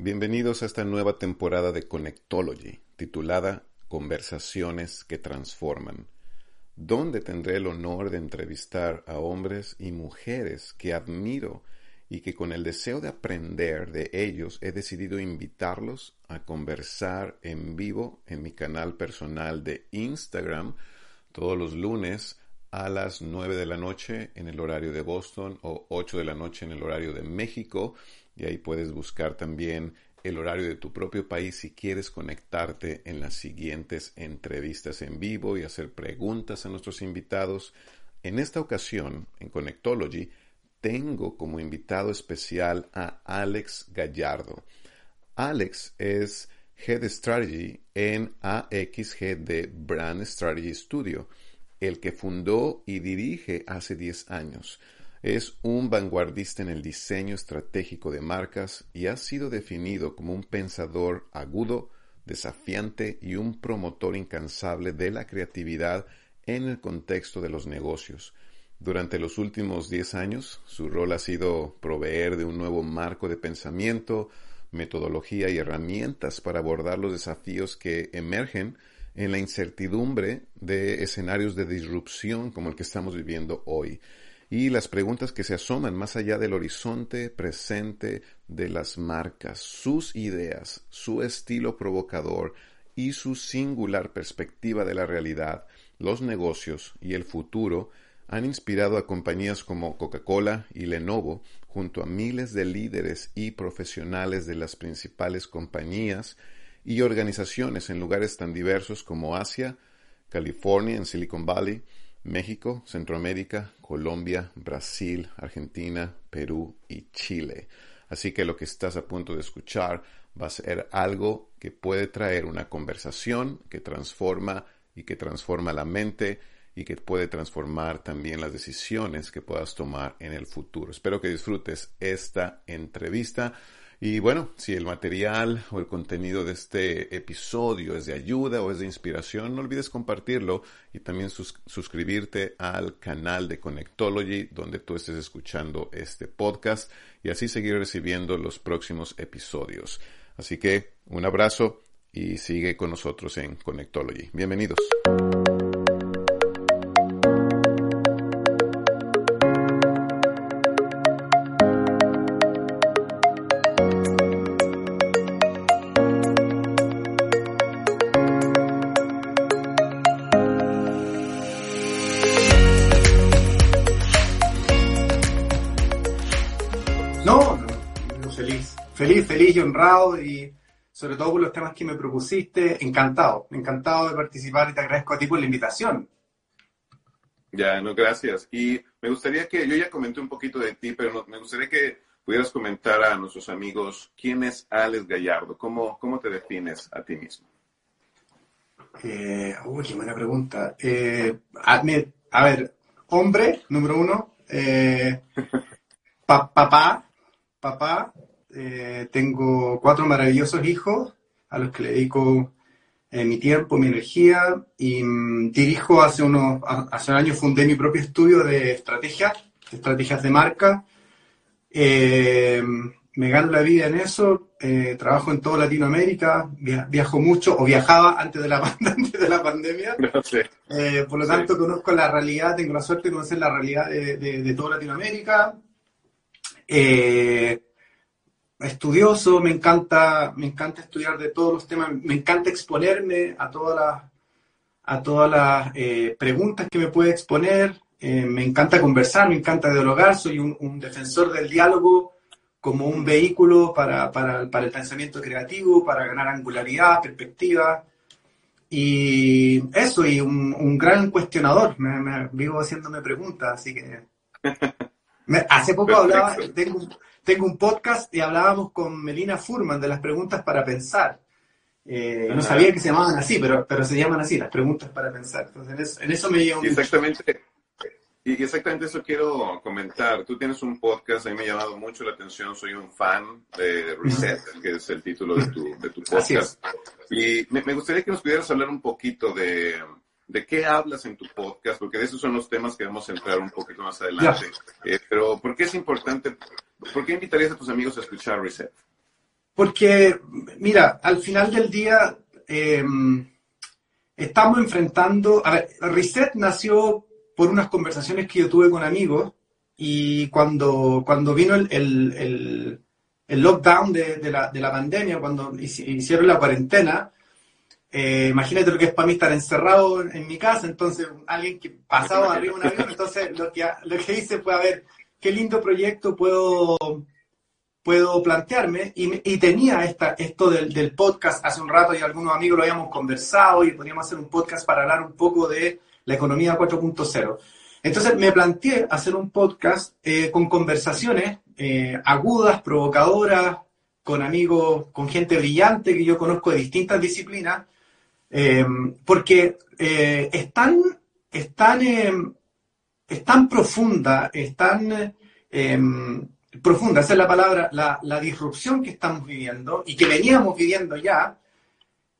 Bienvenidos a esta nueva temporada de Connectology, titulada Conversaciones que Transforman, donde tendré el honor de entrevistar a hombres y mujeres que admiro y que con el deseo de aprender de ellos he decidido invitarlos a conversar en vivo en mi canal personal de Instagram todos los lunes a las 9 de la noche en el horario de Boston o 8 de la noche en el horario de México y ahí puedes buscar también el horario de tu propio país si quieres conectarte en las siguientes entrevistas en vivo y hacer preguntas a nuestros invitados. En esta ocasión, en Connectology, tengo como invitado especial a Alex Gallardo. Alex es Head Strategy en AXG de Brand Strategy Studio, el que fundó y dirige hace 10 años. Es un vanguardista en el diseño estratégico de marcas y ha sido definido como un pensador agudo, desafiante y un promotor incansable de la creatividad en el contexto de los negocios. Durante los últimos 10 años, su rol ha sido proveer de un nuevo marco de pensamiento, metodología y herramientas para abordar los desafíos que emergen en la incertidumbre de escenarios de disrupción como el que estamos viviendo hoy y las preguntas que se asoman más allá del horizonte presente de las marcas, sus ideas, su estilo provocador y su singular perspectiva de la realidad, los negocios y el futuro han inspirado a compañías como Coca-Cola y Lenovo, junto a miles de líderes y profesionales de las principales compañías y organizaciones en lugares tan diversos como Asia, California, en Silicon Valley, México, Centroamérica, Colombia, Brasil, Argentina, Perú y Chile. Así que lo que estás a punto de escuchar va a ser algo que puede traer una conversación que transforma y que transforma la mente y que puede transformar también las decisiones que puedas tomar en el futuro. Espero que disfrutes esta entrevista. Y bueno, si el material o el contenido de este episodio es de ayuda o es de inspiración, no olvides compartirlo y también suscribirte al canal de Connectology donde tú estés escuchando este podcast y así seguir recibiendo los próximos episodios. Así que un abrazo y sigue con nosotros en Connectology. Bienvenidos. Feliz y honrado y sobre todo por los temas que me propusiste, encantado, encantado de participar y te agradezco a ti por la invitación. Ya, no, gracias. Y me gustaría que, yo ya comenté un poquito de ti, pero me gustaría que pudieras comentar a nuestros amigos quién es Alex Gallardo, cómo, cómo te defines a ti mismo. Eh, uy, qué buena pregunta. Eh, a, ver, hombre, número uno, eh, papá, papá, eh, tengo cuatro maravillosos hijos a los que le dedico eh, mi tiempo, mi energía y mm, dirijo hace unos, hace un año fundé mi propio estudio de estrategias, estrategias de marca. Eh, me gano la vida en eso, trabajo en toda Latinoamérica, viajo mucho o viajaba antes de la, de la pandemia. por lo tanto, conozco la realidad, tengo la suerte de conocer la realidad de, de toda Latinoamérica. Eh, estudioso, me encanta, me encanta estudiar de todos los temas, me encanta exponerme a todas las, a todas las eh, preguntas que me puede exponer, eh, me encanta conversar, me encanta dialogar, soy un, defensor del diálogo como un vehículo para, para, para, el pensamiento creativo, para ganar angularidad, perspectiva. Y eso, y un, gran cuestionador, me, vivo haciéndome preguntas, así que... hace poco hablaba, tengo, tengo un podcast y hablábamos con Melina Furman de las preguntas para pensar. Eh, no sabía que se llamaban así, pero, pero se llaman así, las preguntas para pensar. Entonces, en eso, me llevo Exactamente. Y exactamente eso quiero comentar. Tú tienes un podcast, a mí me ha llamado mucho la atención, soy un fan de Reset, que es el título de tu, de tu podcast. Y me, me, gustaría que nos pudieras hablar un poquito de, de qué hablas en tu podcast, porque de esos son los temas que vamos a entrar un poquito más adelante. Eh, pero, ¿por qué es importante? ¿Por qué invitarías a tus amigos a escuchar Reset? Porque, mira, al final del día em, estamos enfrentando, a ver, Reset nació por unas conversaciones que yo tuve con amigos y cuando, cuando vino el, el, el, lockdown de, de, la, de, la, pandemia, cuando hicieron la cuarentena, eh, imagínate lo que es para mí estar encerrado en, mi casa, entonces alguien que pasaba arriba de un avión, entonces lo que, lo que hice fue a ver qué lindo proyecto puedo, puedo plantearme y, y tenía esta, esto del, del, podcast hace un rato y algunos amigos lo habíamos conversado y podíamos hacer un podcast para hablar un poco de la economía 4.0. Entonces me planteé hacer un podcast eh, con conversaciones eh, agudas, provocadoras, con amigos, con gente brillante que yo conozco de distintas disciplinas, eh, porque es tan, es tan, es tan profunda, es tan profunda, esa es la palabra, la, la disrupción que estamos viviendo y que veníamos viviendo ya,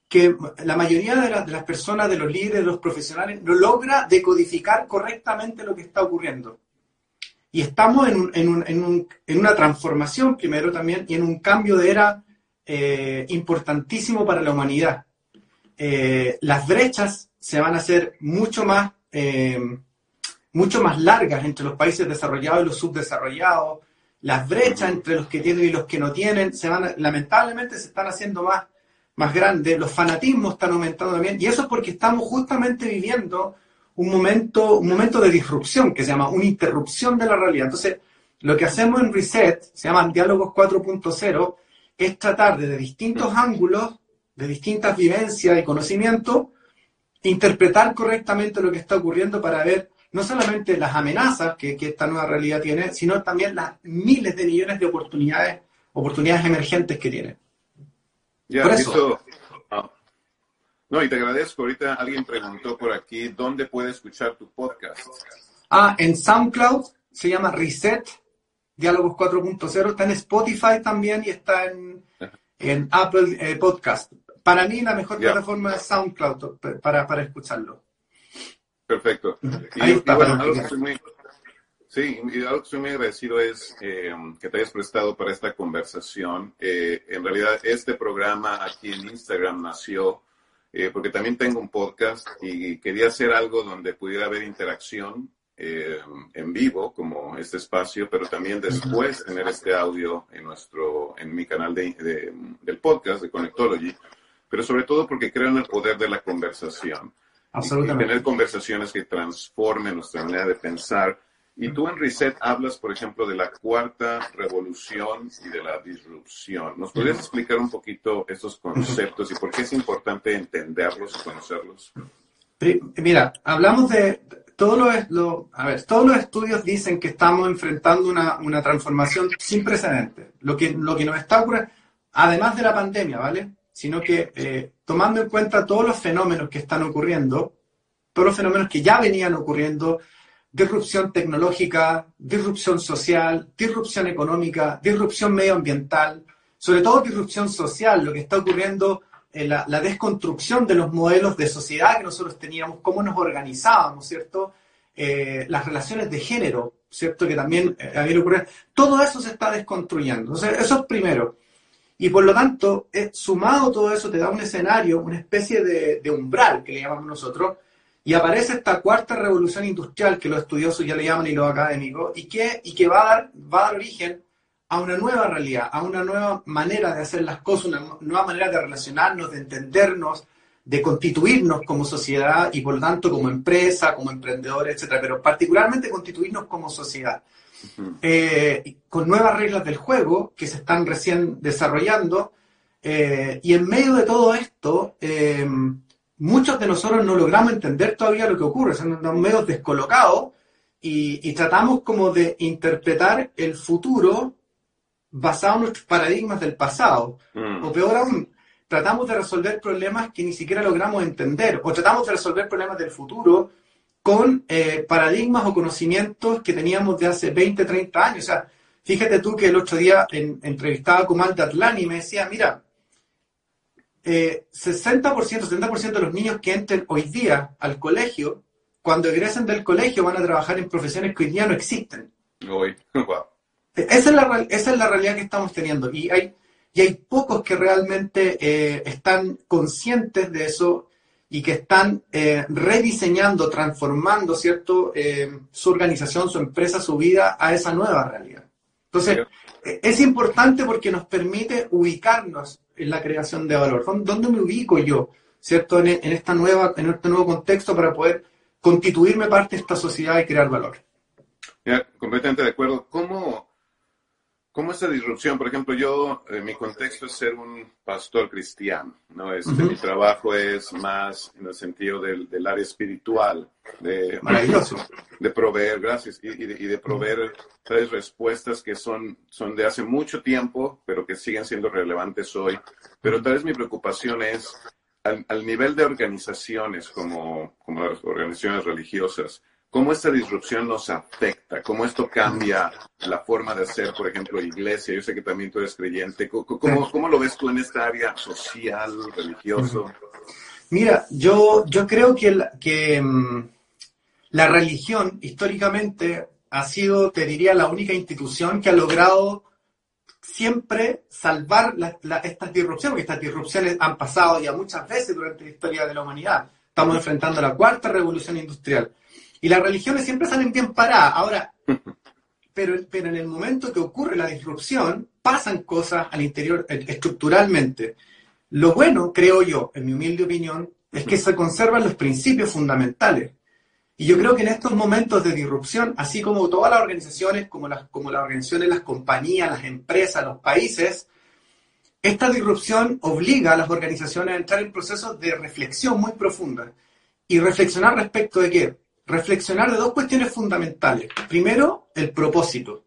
que la mayoría de, las personas, de los líderes, de los profesionales, no logra decodificar correctamente lo que está ocurriendo. Y estamos en, una transformación primero también y en un cambio de era eh, importantísimo para la humanidad. Eh, las brechas se van a hacer mucho más, eh, mucho más largas entre los países desarrollados y los subdesarrollados. Las brechas entre los que tienen y los que no tienen se van, lamentablemente, se están haciendo más más grande, los fanatismos están aumentando también, y eso es porque estamos justamente viviendo un momento, un momento de disrupción que se llama una interrupción de la realidad. Entonces, lo que hacemos en Reset, se llaman Diálogos 4.0, es tratar desde distintos ángulos, de distintas vivencias y conocimientos, interpretar correctamente lo que está ocurriendo para ver no solamente las amenazas que, que esta nueva realidad tiene, sino también las miles de millones de oportunidades, oportunidades emergentes que tiene. Ya, eso. Ah. No, y te agradezco. Ahorita alguien preguntó por aquí, ¿dónde puede escuchar tu podcast? Ah, en SoundCloud, se llama Reset, Diálogos 4.0, está en Spotify también y está en, en Apple eh, Podcast. Para mí la mejor plataforma es SoundCloud para, para escucharlo. Perfecto. Ahí está, bueno, Sí, y algo que estoy muy agradecido es eh, que te hayas prestado para esta conversación. Eh, en realidad, este programa aquí en Instagram nació eh, porque también tengo un podcast y quería hacer algo donde pudiera haber interacción en vivo, como este espacio, pero también después tener este audio en nuestro, en mi canal de, del podcast de Connectology, pero sobre todo porque creo en el poder de la conversación. Absolutamente. Y tener conversaciones que transformen nuestra manera de pensar y tú en Reset hablas, por ejemplo, de la cuarta revolución y de la disrupción. ¿Nos podrías explicar un poquito estos conceptos y por qué es importante entenderlos y conocerlos? Mira, hablamos de todos los, a ver, todos los estudios dicen que estamos enfrentando una, una transformación sin precedentes. Lo que, lo que nos está ocurriendo, además de la pandemia, ¿vale? Sino que eh, tomando en cuenta todos los fenómenos que están ocurriendo, todos los fenómenos que ya venían ocurriendo, disrupción tecnológica, disrupción social, disrupción económica, disrupción medioambiental, sobre todo disrupción social, lo que está ocurriendo en la, desconstrucción de los modelos de sociedad que nosotros teníamos, cómo nos organizábamos, ¿cierto? Eh, las relaciones de género, ¿cierto? Que también eh, había ocurrido. Todo eso se está desconstruyendo. Entonces, eso es primero. Y por lo tanto, eh, sumado todo eso, te da un escenario, una especie de, de umbral, que le llamamos nosotros, y aparece esta cuarta revolución industrial que los estudiosos ya le llaman y los académicos, y que, y que va, a dar, va a dar origen a una nueva realidad, a una nueva manera de hacer las cosas, una nueva manera de relacionarnos, de entendernos, de constituirnos como sociedad y por lo tanto como empresa, como emprendedores, etcétera, pero particularmente constituirnos como sociedad. Eh, con nuevas reglas del juego que se están recién desarrollando, eh, y en medio de todo esto, eh, muchos de nosotros no logramos entender todavía lo que ocurre, son medios descolocados y, tratamos como de interpretar el futuro basado en nuestros paradigmas del pasado. Mm. O peor aún, tratamos de resolver problemas que ni siquiera logramos entender, o tratamos de resolver problemas del futuro con eh, paradigmas o conocimientos que teníamos de hace 20, 30 años. O sea, fíjate tú que el otro día en, entrevistaba a Kumal Atlani y me decía, mira, 60%, eh, 70% de los niños que entren hoy día al colegio, cuando egresen del colegio van a trabajar en profesiones que hoy día no existen. Hoy. Esa, es la, esa es la realidad que estamos teniendo. Y hay, y hay pocos que realmente eh, están conscientes de eso y que están eh, rediseñando, transformando, ¿cierto?, eh, su organización, su empresa, su vida a esa nueva realidad. Entonces, es importante porque nos permite ubicarnos en la creación de valor. ¿Dónde me ubico yo, ¿cierto?, en, esta nueva, en este nuevo contexto para poder constituirme parte de esta sociedad y crear valor. Ya, completamente de acuerdo. ¿Cómo, ¿Cómo esa disrupción? Por ejemplo, yo, en mi contexto es ser un pastor cristiano, ¿no? Este, Mi trabajo es más en el sentido del, del área espiritual, de, Maravilloso. de proveer, gracias, y, de, y de, proveer tres respuestas que son, son de hace mucho tiempo, pero que siguen siendo relevantes hoy. Pero tal vez mi preocupación es al, al nivel de organizaciones como, como las organizaciones religiosas, cómo esta disrupción nos afecta, cómo esto cambia la forma de hacer, por ejemplo, iglesia. Yo sé que también tú eres creyente. ¿Cómo, cómo lo ves tú en esta área social, religioso? Mira, yo, yo creo que, la, que um, la religión históricamente ha sido, te diría, la única institución que ha logrado siempre salvar la, la, estas disrupciones, porque estas disrupciones han pasado ya muchas veces durante la historia de la humanidad. Estamos enfrentando la cuarta revolución industrial y las religiones siempre salen bien paradas. Ahora, pero, pero en el momento que ocurre la disrupción, pasan cosas al interior eh, estructuralmente. Lo bueno, creo yo, en mi humilde opinión, es que se conservan los principios fundamentales. Y yo creo que en estos momentos de disrupción, así como todas las organizaciones, como las, como las organizaciones, las compañías, las empresas, los países, esta disrupción obliga a las organizaciones a entrar en procesos de reflexión muy profunda. Y reflexionar respecto de qué? Reflexionar de dos cuestiones fundamentales. Primero, el propósito.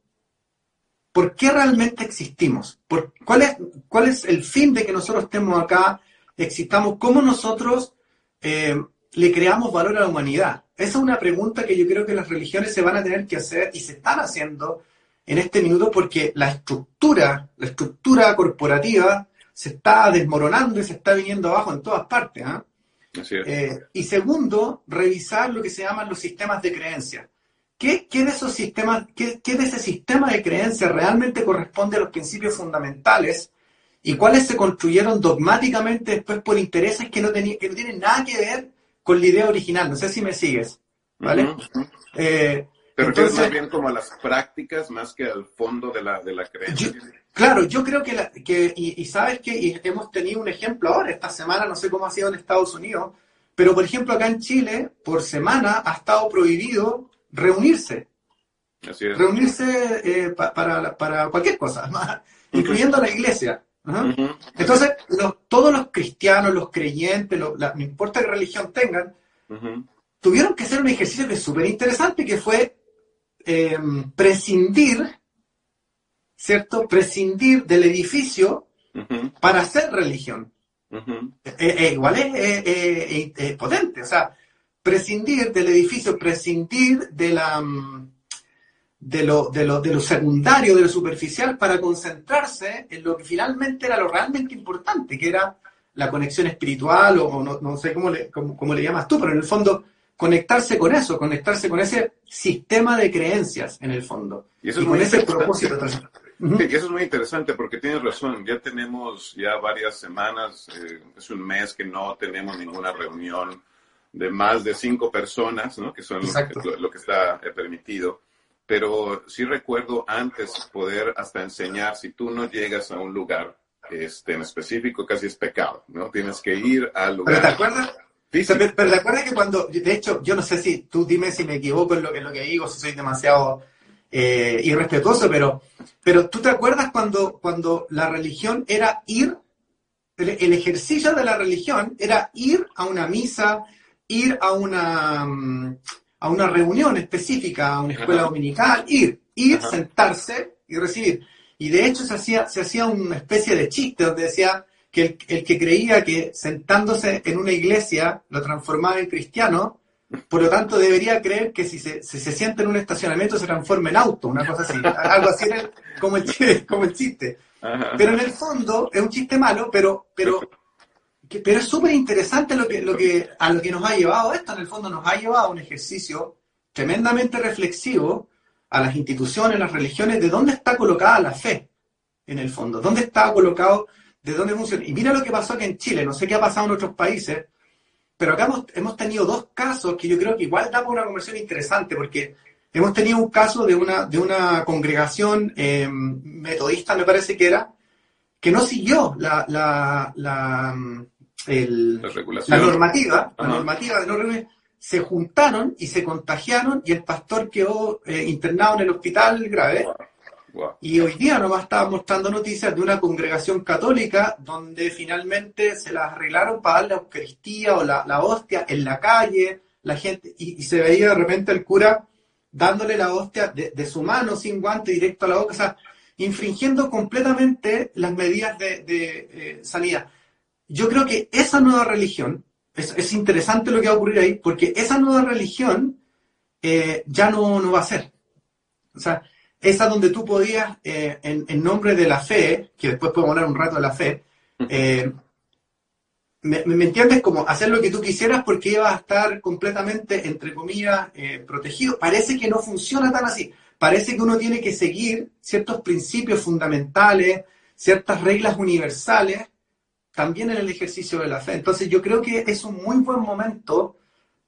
¿Por qué realmente existimos? ¿Por, cuál, es, ¿Cuál es el fin de que nosotros estemos acá, existamos? ¿Cómo nosotros eh, le creamos valor a la humanidad? Esa es una pregunta que yo creo que las religiones se van a tener que hacer y se están haciendo en este minuto porque la estructura, la estructura corporativa se está desmoronando y se está viniendo abajo en todas partes. ¿eh? Eh, y segundo, revisar lo que se llaman los sistemas de creencia. ¿Qué, qué de esos sistemas, qué, qué, de ese sistema de creencia realmente corresponde a los principios fundamentales y cuáles se construyeron dogmáticamente después por intereses que no, que no tienen nada que ver con la idea original? No sé si me sigues. ¿Vale? Uh -huh. eh, ¿Te refieres más bien como a las prácticas más que al fondo de la, de la creencia? Yo, claro, yo creo que, la, que y, y, sabes que y hemos tenido un ejemplo ahora, esta semana, no sé cómo ha sido en Estados Unidos, pero por ejemplo acá en Chile, por semana ha estado prohibido reunirse. Así es. Reunirse eh, pa, para, para cualquier cosa, incluyendo la iglesia. Uh -huh. Uh -huh. Entonces, los, todos los cristianos, los creyentes, la, no importa qué religión tengan, tuvieron que hacer un ejercicio que es súper interesante, que fue eh, prescindir, ¿cierto? Prescindir del edificio uh -huh. para hacer religión. Uh -huh. eh, eh, igual es, es, potente, o sea, prescindir del edificio, prescindir de la de lo, de, lo, de lo secundario, de lo superficial, para concentrarse en lo que finalmente era lo realmente importante, que era la conexión espiritual, o no, no sé cómo le, cómo, cómo le llamas tú, pero en el fondo conectarse con eso, conectarse con ese sistema de creencias en el fondo. Y, eso y es con ese propósito. Uh -huh. Eso es muy interesante porque tienes razón, ya tenemos ya varias semanas, eh, es un mes que no tenemos ninguna reunión de más de cinco personas, ¿no? que son lo, lo, que está eh, permitido. Pero sí recuerdo antes poder hasta enseñar, si tú no llegas a un lugar este, en específico, casi es pecado, ¿no? Tienes que ir al lugar. ¿Pero te acuerdas? Sí, sí. Pero, pero, te acuerdas que cuando, de hecho, yo no sé si, tú dime si me equivoco en lo, en lo que digo, si soy demasiado eh, irrespetuoso, pero, pero tú te acuerdas cuando, cuando la religión era ir, el, el, ejercicio de la religión era ir a una misa, ir a una, a una reunión específica, a una escuela Ajá. dominical, ir, ir, Ajá. sentarse y recibir. Y de hecho se hacía, se hacía una especie de chiste donde decía, que el, el, que creía que sentándose en una iglesia lo transformaba en cristiano, por lo tanto debería creer que si se, si se sienta en un estacionamiento se transforma en auto, una cosa así. Algo así era como el, como el chiste. Ajá. Pero en el fondo es un chiste malo, pero, pero, que, pero es súper interesante lo que, lo que, a lo que nos ha llevado esto. En el fondo nos ha llevado a un ejercicio tremendamente reflexivo a las instituciones, las religiones, de dónde está colocada la fe. en el fondo? ¿Dónde estaba colocado? ¿De dónde funciona? Y mira lo que pasó aquí en Chile, no sé qué ha pasado en otros países, pero acá hemos, tenido dos casos que yo creo que igual da una conversación interesante, porque hemos tenido un caso de una, de una congregación eh, metodista, me parece que era, que no siguió la, la, la, la normativa, la normativa de no se juntaron y se contagiaron y el pastor quedó eh, internado en el hospital grave. Y hoy día nomás estaba mostrando noticias de una congregación católica donde finalmente se las arreglaron para dar la Eucaristía o la, hostia en la calle, la gente, y, se veía de repente el cura dándole la hostia de, su mano sin guante directo a la boca, o sea, infringiendo completamente las medidas de, eh, sanidad. Yo creo que esa nueva religión, es, interesante lo que va a ocurrir ahí, porque esa nueva religión eh, ya no, no va a ser. O sea, esa donde tú podías, eh, en, nombre de la fe, que después podemos hablar un rato de la fe, eh, me, entiendes? Como hacer lo que tú quisieras porque ibas a estar completamente, entre comillas, eh, protegido. Parece que no funciona tan así. Parece que uno tiene que seguir ciertos principios fundamentales, ciertas reglas universales, también en el ejercicio de la fe. Entonces yo creo que es un muy buen momento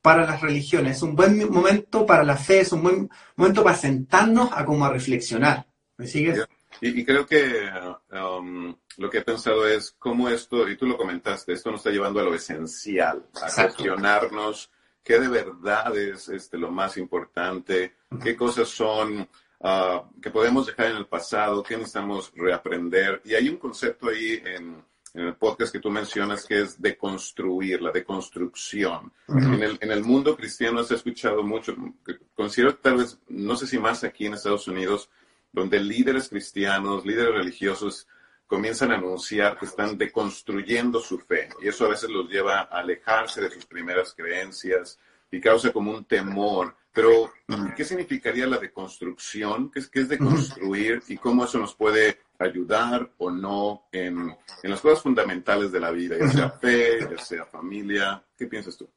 para las religiones, es un buen momento para la fe, es un buen momento para sentarnos a como a reflexionar. ¿Me sigues? Y, creo que um, lo que he pensado es cómo esto, y tú lo comentaste, esto nos está llevando a lo esencial, a cuestionarnos qué de verdad es este, lo más importante, qué cosas son uh, que podemos dejar en el pasado, qué necesitamos reaprender. Y hay un concepto ahí en en el podcast que tú mencionas, que es deconstruir, la deconstrucción. en, el, en el mundo cristiano se ha escuchado mucho, considero tal vez, no sé si más aquí en Estados Unidos, donde líderes cristianos, líderes religiosos comienzan a anunciar que están deconstruyendo su fe. Y eso a veces los lleva a alejarse de sus primeras creencias y causa como un temor. Pero, ¿qué significaría la deconstrucción? ¿Qué es, qué es deconstruir y cómo eso nos puede ayudar o no en, las cosas fundamentales de la vida, ya sea fe, ya sea familia. ¿Qué piensas tú?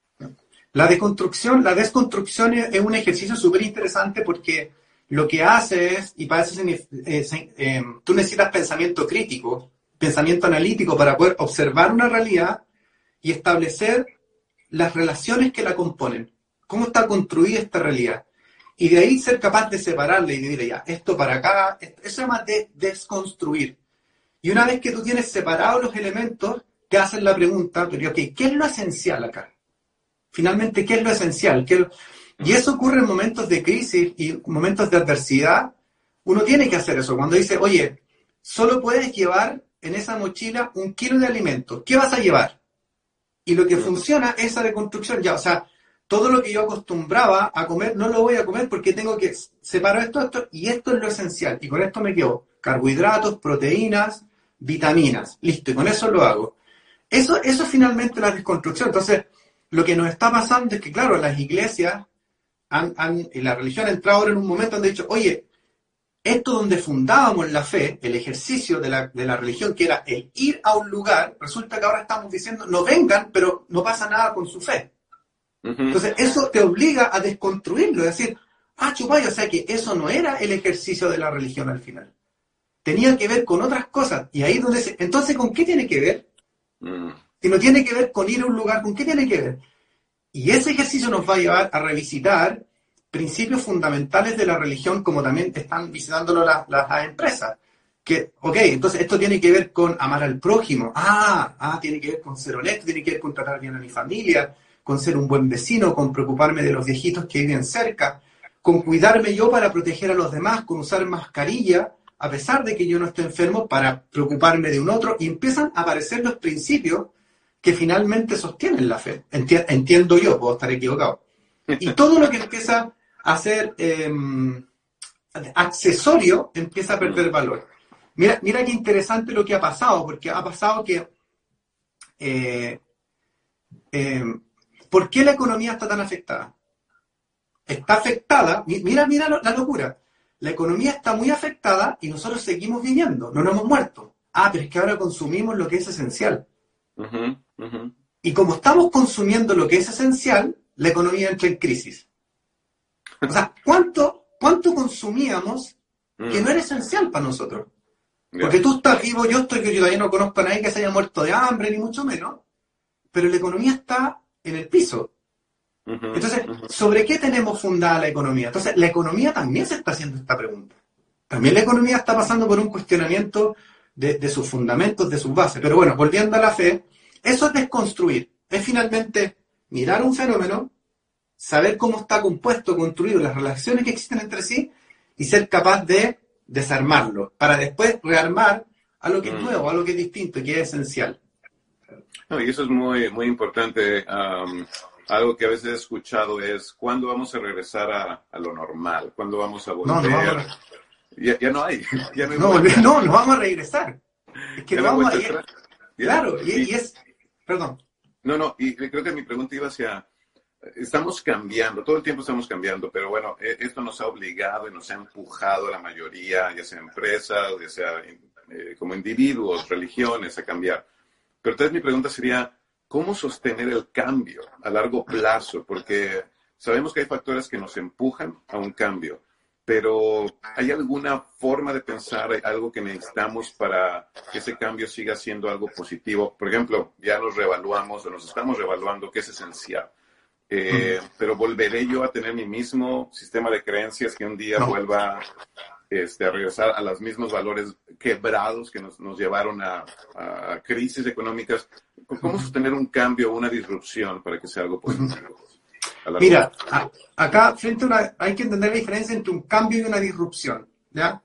La deconstrucción, la desconstrucción es un ejercicio súper interesante porque lo que hace es, y para eso eh, eh, tú necesitas pensamiento crítico, pensamiento analítico para poder observar una realidad y establecer las relaciones que la componen. ¿Cómo está construida esta realidad? Y de ahí ser capaz de separarle y decirle ya, esto para acá, eso se llama de desconstruir. Y una vez que tú tienes separados los elementos, te hacen la pregunta, pero, ¿qué es lo esencial acá? Finalmente, ¿qué es lo esencial? Y eso ocurre en momentos de crisis y momentos de adversidad. Uno tiene que hacer eso. Cuando dice, oye, solo puedes llevar en esa mochila un kilo de alimentos. ¿Qué vas a llevar? Y lo que funciona es esa reconstrucción. Ya, o sea, todo lo que yo acostumbraba a comer no lo voy a comer porque tengo que separar esto, esto y esto es lo esencial. Y con esto me quedo carbohidratos, proteínas, vitaminas. Listo, y con eso lo hago. Eso, eso es finalmente la desconstrucción. Entonces, lo que nos está pasando es que, claro, las iglesias han, han, y la religión ha entrado ahora en un momento donde han dicho, oye, esto donde fundábamos la fe, el ejercicio de la, de la religión, que era el ir a un lugar, resulta que ahora estamos diciendo, no vengan, pero no pasa nada con su fe. Entonces, eso te obliga a desconstruirlo, es decir, ah, chupay, o sea que eso no era el ejercicio de la religión al final. Tenía que ver con otras cosas. Y ahí donde se... Entonces, ¿con qué tiene que ver? Mm. Si no tiene que ver con ir a un lugar, ¿con qué tiene que ver? Y ese ejercicio nos va a llevar a revisitar principios fundamentales de la religión, como también están visitándolo las, las empresas. Que, ok, entonces esto tiene que ver con amar al prójimo. Ah, ah, tiene que ver con ser honesto, tiene que ver con tratar bien a mi familia, con ser un buen vecino, con preocuparme de los viejitos que viven cerca, con cuidarme yo para proteger a los demás, con usar mascarilla, a pesar de que yo no esté enfermo, para preocuparme de un otro, y empiezan a aparecer los principios que finalmente sostienen la fe. entiendo yo, puedo estar equivocado. Y todo lo que empieza a ser em, accesorio empieza a perder valor. Mira, mira qué interesante lo que ha pasado, porque ha pasado que eh, em, ¿Por qué la economía está tan afectada? Está afectada, mira, mira la locura. La economía está muy afectada y nosotros seguimos viviendo, no nos hemos muerto. Ah, pero es que ahora consumimos lo que es esencial. Y como estamos consumiendo lo que es esencial, la economía entra en crisis. O sea, ¿cuánto, cuánto consumíamos que no era esencial para nosotros? Porque tú estás vivo, yo estoy que yo todavía no conozco a nadie que se haya muerto de hambre, ni mucho menos, pero la economía está en el piso. Entonces, ¿sobre qué tenemos fundada la economía? Entonces, la economía también se está haciendo esta pregunta. También la economía está pasando por un cuestionamiento de, sus fundamentos, de sus bases. Pero bueno, volviendo a la fe, eso es desconstruir. Es finalmente mirar un fenómeno, saber cómo está compuesto, construido, las relaciones que existen entre sí y ser capaz de desarmarlo, para después rearmar a lo que es mm. nuevo, a lo que es distinto, que es esencial. No, y eso es muy, muy importante. algo que a veces he escuchado es, ¿cuándo vamos a regresar a, lo normal? ¿Cuándo vamos a volver? No, no Ya, no hay. no, no, no, vamos a regresar. Es que no vamos a ir. Claro, y, es... Perdón. No, no, y creo que mi pregunta iba hacia estamos cambiando, todo el tiempo estamos cambiando, pero bueno, e, esto nos ha obligado y nos ha empujado a la mayoría, ya sea empresas, ya sea eh, como individuos, religiones, a cambiar. Pero entonces mi pregunta sería, ¿cómo sostener el cambio a largo plazo? Porque sabemos que hay factores que nos empujan a un cambio, pero ¿hay alguna forma de pensar, algo que necesitamos para que ese cambio siga siendo algo positivo? Por ejemplo, ya nos reevaluamos o nos estamos reevaluando qué es esencial. Eh, pero volveré yo a tener mi mismo sistema de creencias que un día vuelva este, a regresar a los mismos valores quebrados que nos, llevaron a, crisis económicas. ¿Cómo sostener un cambio una disrupción para que sea algo positivo? Mira, acá frente a una, hay que entender la diferencia entre un cambio y una disrupción. ¿ya?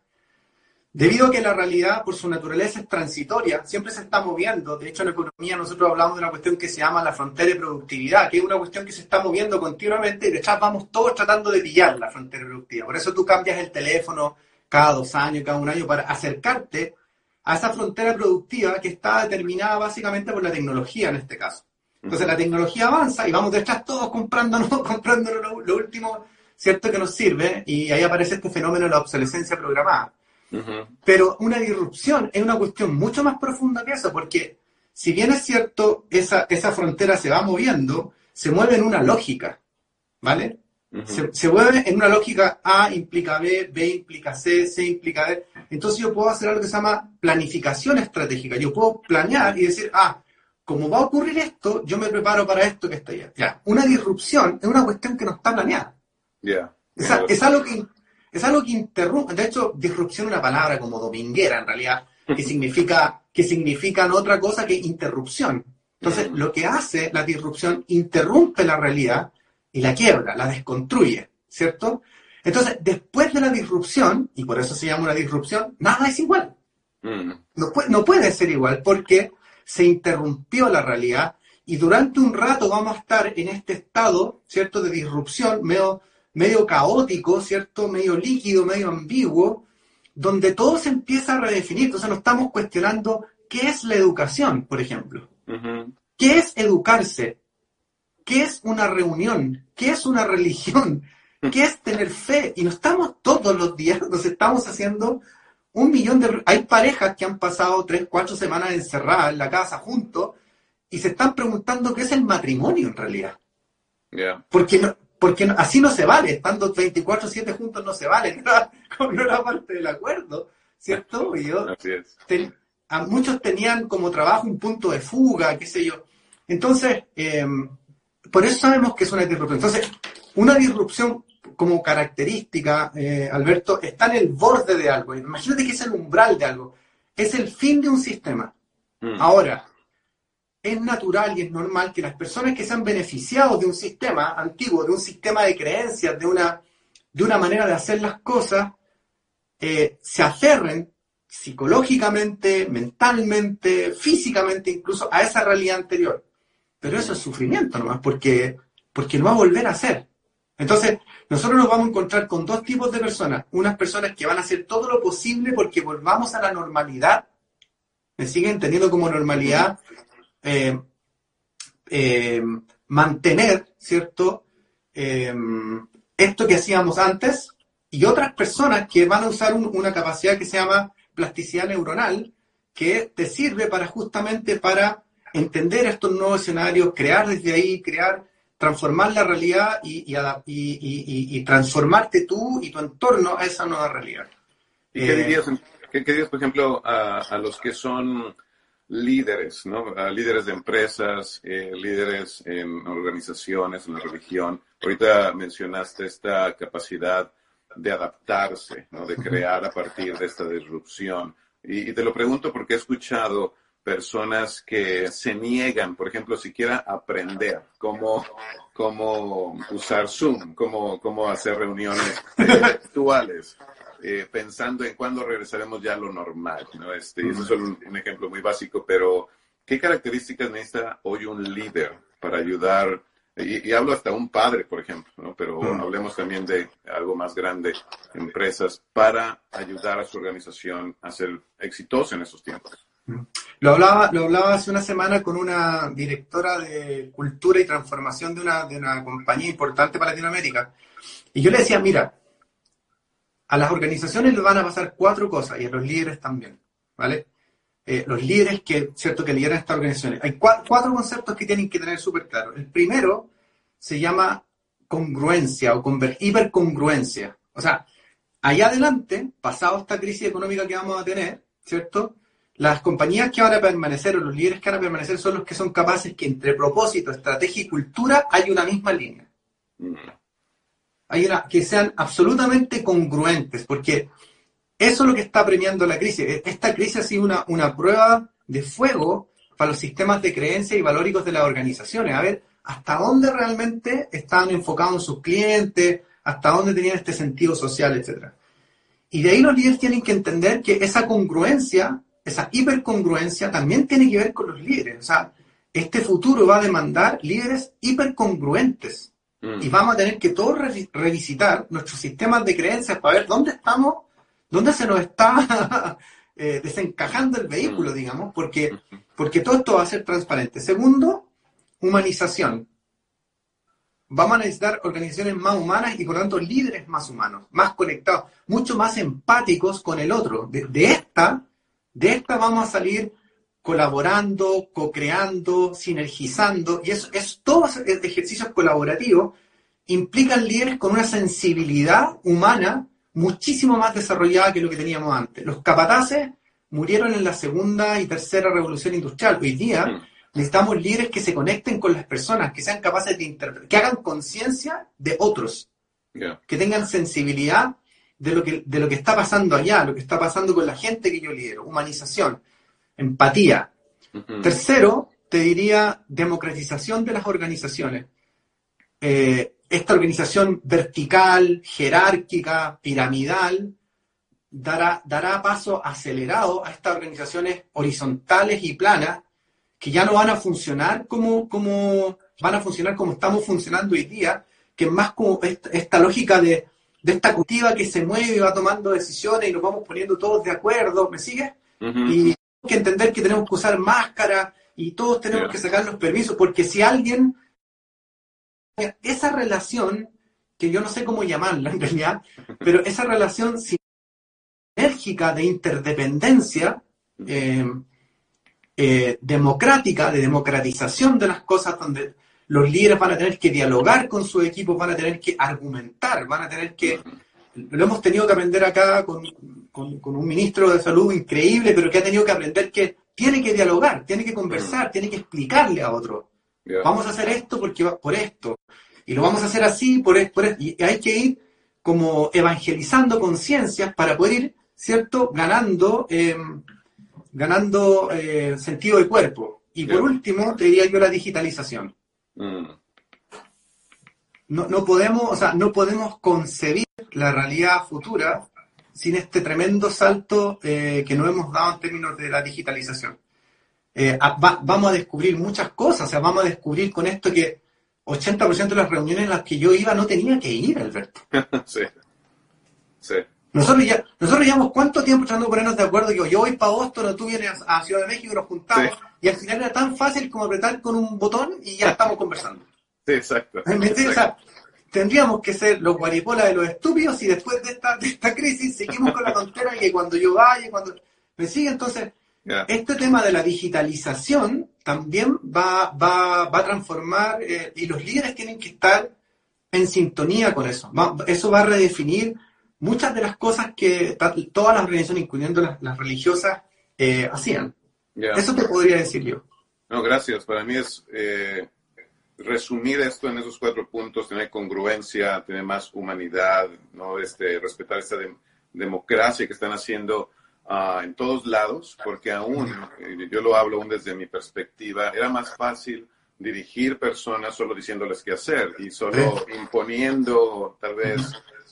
Debido a que la realidad, por su naturaleza, es transitoria, siempre se está moviendo. De hecho, en economía nosotros hablamos de una cuestión que se llama la frontera de productividad, que es una cuestión que se está moviendo continuamente y de hecho vamos todos tratando de pillar la frontera productiva. Por eso tú cambias el teléfono cada dos años, cada un año, para acercarte a esa frontera productiva que está determinada básicamente por la tecnología en este caso. Entonces la tecnología avanza y vamos detrás todos comprándonos, comprándonos lo, lo último, cierto, que nos sirve y ahí aparece este fenómeno de la obsolescencia programada. Pero una disrupción es una cuestión mucho más profunda que eso, porque si bien es cierto, esa, esa frontera se va moviendo, se mueve en una lógica, ¿vale? Se, mueve en una lógica A implica B, B implica C, C implica D. Entonces yo puedo hacer algo que se llama planificación estratégica. Yo puedo planear y decir, ah, como va a ocurrir esto, yo me preparo para esto que está allá. Ya. Una disrupción es una cuestión que no está planeada. es, algo que es algo que interrumpe, de hecho, disrupción es una palabra como dominguera en realidad, que significa, que significan otra cosa que interrupción. Entonces, lo que hace la disrupción interrumpe la realidad y la quiebra, la desconstruye, ¿cierto? Entonces, después de la disrupción, y por eso se llama una disrupción, nada es igual. Mm. No, puede, no puede ser igual porque se interrumpió la realidad y durante un rato vamos a estar en este estado, ¿cierto?, de disrupción medio medio caótico, ¿cierto? Medio líquido, medio ambiguo, donde todo se empieza a redefinir. Entonces nos estamos cuestionando qué es la educación, por ejemplo. ¿Qué es educarse? ¿Qué es una reunión? ¿Qué es una religión? ¿Qué es tener fe? Y nos estamos todos los días, nos estamos haciendo un millón de... Hay parejas que han pasado tres, cuatro semanas encerradas en la casa juntos y se están preguntando qué es el matrimonio en realidad. Porque no, porque así no se vale, estando 24-7 juntos no se vale, no, no, era parte del acuerdo, ¿cierto? Y yo, a muchos tenían como trabajo un punto de fuga, qué sé yo. Entonces, em, por eso sabemos que es una disrupción. Entonces, una disrupción como característica, eh, Alberto, está en el borde de algo. Imagínate que es el umbral de algo. Es el fin de un sistema. Mm. Ahora, es natural y es normal que las personas que se han beneficiado de un sistema antiguo, de un sistema de creencias, de una, de una manera de hacer las cosas, eh, se aferren psicológicamente, mentalmente, físicamente incluso a esa realidad anterior. Pero eso es sufrimiento nomás, porque, porque no va a volver a ser. Entonces, nosotros nos vamos a encontrar con dos tipos de personas. Unas personas que van a hacer todo lo posible porque volvamos a la normalidad. ¿Me siguen teniendo como normalidad eh, eh, mantener, ¿cierto? Eh, esto que hacíamos antes y otras personas que van a usar una capacidad que se llama plasticidad neuronal, que te sirve para justamente para entender estos nuevos escenarios, crear desde ahí, crear, transformar la realidad y, y, transformarte tú y tu entorno a esa nueva realidad. ¿Y qué dirías ¿Qué, qué dices, por ejemplo, a, a, los que son líderes, ¿no? A líderes de empresas, eh, líderes en organizaciones, en la religión? Ahorita mencionaste esta capacidad de adaptarse, ¿no? De crear a partir de esta disrupción. Y, y te lo pregunto porque he escuchado personas que se niegan, por ejemplo, siquiera aprender cómo, cómo usar Zoom, cómo, cómo hacer reuniones virtuales, eh, pensando en cuándo regresaremos ya a lo normal. ¿no? Este, Eso es solo un, un, ejemplo muy básico, pero ¿qué características necesita hoy un líder para ayudar? Y, y hablo hasta un padre, por ejemplo, ¿no? pero hablemos también de algo más grande, empresas, para ayudar a su organización a ser exitosa en esos tiempos. Lo hablaba, lo hablaba hace una semana con una directora de cultura y transformación de una, de una compañía importante para Latinoamérica. Y yo le decía, mira, a las organizaciones les van a pasar cuatro cosas y a los líderes también, ¿vale? Eh, los líderes que, cierto, que lideran estas organizaciones. Hay cuatro, cuatro conceptos que tienen que tener súper claro. El primero se llama congruencia o hipercongruencia. O sea, allá adelante, pasado esta crisis económica que vamos a tener, ¿cierto? Las compañías que van a permanecer o los líderes que van a permanecer son los que son capaces que entre propósito, estrategia y cultura hay una misma línea. Hay una, que sean absolutamente congruentes, porque eso es lo que está premiando la crisis. Esta crisis ha sido una, una prueba de fuego para los sistemas de creencias y valóricos de las organizaciones. A ver, hasta dónde realmente estaban enfocados en sus clientes, hasta dónde tenían este sentido social, etc. Y de ahí los líderes tienen que entender que esa congruencia esa hipercongruencia también tiene que ver con los líderes. O sea, este futuro va a demandar líderes hipercongruentes. Mm. Y vamos a tener que todos re revisitar nuestros sistemas de creencias para ver dónde estamos, dónde se nos está eh, desencajando el vehículo, mm. digamos, porque, porque todo esto va a ser transparente. Segundo, humanización. Vamos a necesitar organizaciones más humanas y por lo tanto líderes más humanos, más conectados, mucho más empáticos con el otro. De, de esta de esta vamos a salir colaborando, co-creando, sinergizando, y eso es todos ejercicios colaborativos implican líderes con una sensibilidad humana muchísimo más desarrollada que lo que teníamos antes. Los capataces murieron en la segunda y tercera revolución industrial. Hoy día necesitamos líderes que se conecten con las personas, que sean capaces de interpretar, que hagan conciencia de otros, yeah. que tengan sensibilidad de lo, que, de lo que está pasando allá, lo que está pasando con la gente que yo lidero, humanización, empatía. Uh -huh. Tercero, te diría democratización de las organizaciones. Eh, esta organización vertical, jerárquica, piramidal, dará, dará paso acelerado a estas organizaciones horizontales y planas que ya no van a funcionar como, como van a funcionar como estamos funcionando hoy día, que es más como esta, esta lógica de de esta cultiva que se mueve y va tomando decisiones y nos vamos poniendo todos de acuerdo, ¿me sigues? Uh -huh. Y tenemos que entender que tenemos que usar máscara y todos tenemos yeah. que sacar los permisos, porque si alguien, esa relación, que yo no sé cómo llamarla en realidad, pero esa relación sinérgica de interdependencia, eh, eh, democrática, de democratización de las cosas, donde los líderes van a tener que dialogar con su equipo, van a tener que argumentar, van a tener que... Lo hemos tenido que aprender acá con, con, con un ministro de salud increíble, pero que ha tenido que aprender que tiene que dialogar, tiene que conversar, tiene que explicarle a otro. Yeah. Vamos a hacer esto porque por esto. Y lo vamos a hacer así, por, por. Y hay que ir como evangelizando conciencias para poder ir, ¿cierto?, ganando, eh, ganando eh, sentido de cuerpo. Y por último, te diría yo la digitalización. Mm. No, no, podemos, o sea, no podemos concebir la realidad futura sin este tremendo salto eh, que nos hemos dado en términos de la digitalización. Eh, va, vamos a descubrir muchas cosas, o sea, vamos a descubrir con esto que 80% de las reuniones en las que yo iba no tenía que ir, Alberto. sí. Sí. Nosotros ya, nosotros llevamos cuánto tiempo tratando de ponernos de acuerdo, que yo voy para Boston, tú vienes a Ciudad de México y nos juntamos, sí. y al final era tan fácil como apretar con un botón y ya estamos conversando. Sí, exacto. exacto. O sea, tendríamos que ser los guaripolas de los estúpidos y después de esta, de esta crisis seguimos con la tontera que cuando yo vaya, cuando me sigue, entonces yeah. este tema de la digitalización también va, va, va a transformar eh, y los líderes tienen que estar en sintonía con eso. Va, eso va a redefinir muchas de las cosas que todas las organizaciones, incluyendo las, religiosas, eh, hacían. Eso te podría decir yo. No, gracias. Para mí es eh, resumir esto en esos cuatro puntos, tener congruencia, tener más humanidad, no este, respetar esta democracia que están haciendo ah, en todos lados, porque aún, yo lo hablo aún desde mi perspectiva, era más fácil dirigir personas solo diciéndoles qué hacer y solo imponiendo tal vez